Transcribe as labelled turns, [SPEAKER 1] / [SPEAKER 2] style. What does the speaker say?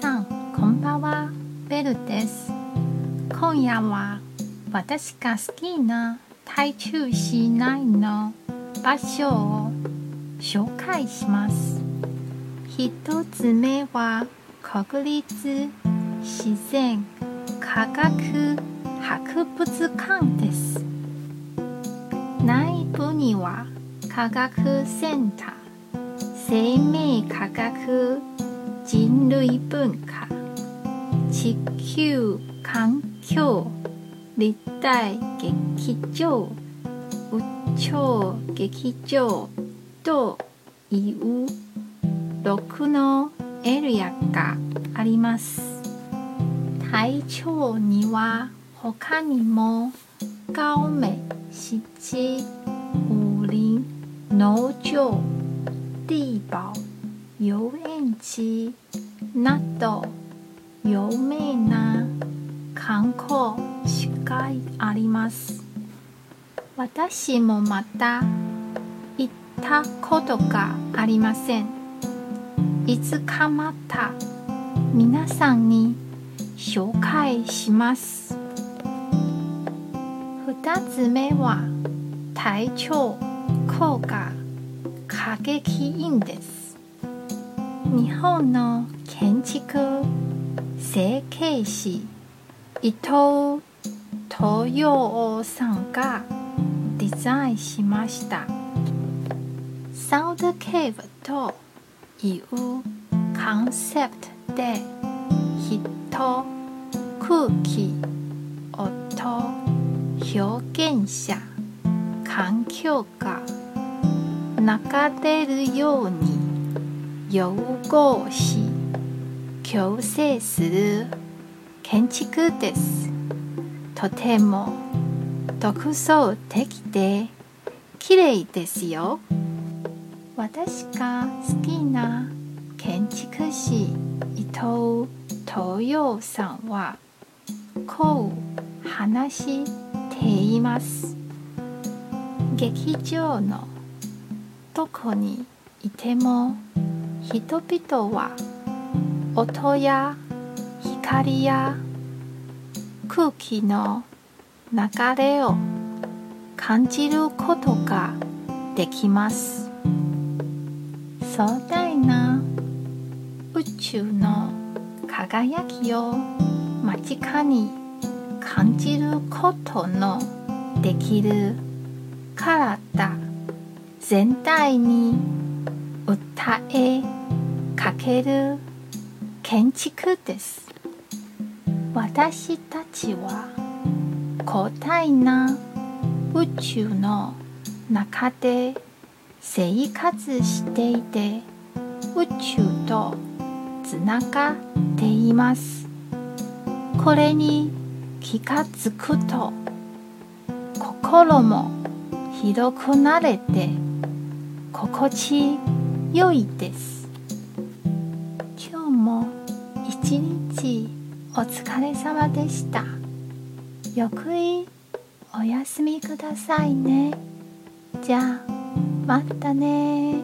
[SPEAKER 1] さんこんばんは。ベルです。今夜は私が好きな台中市内の場所を紹介します。一つ目は国立自然科学博物館です。内部には科学センター生命科学人類文化。地球環境。立体劇場。宇宙劇場。という6のエリアがあります。体調には他にも高美湿地武林農場。地堡遊園地など有名な観光地があります。私もまた行ったことがありません。いつかまた皆さんに紹介します。二つ目は体調効果歌劇院です。日本の建築設計士伊藤東洋さんがデザインしました。サウドケーブというコンセプトで人空気音表現者環境が流れるように融合し共生する建築です。とても独創的で綺麗ですよ。私が好きな建築士伊藤東洋さんはこう話しています。劇場のどこにいても人々は音や光や空気の流れを感じることができます。壮大な宇宙の輝きを間近に感じることのできる体全体に訴えかける建築です。私たちは広大な宇宙の中で生活していて宇宙とつながっています。これに気がつくと心も広くなれて心地良いです。今日も一日お疲れ様でした。ゆっくいお休みくださいね。じゃあまたね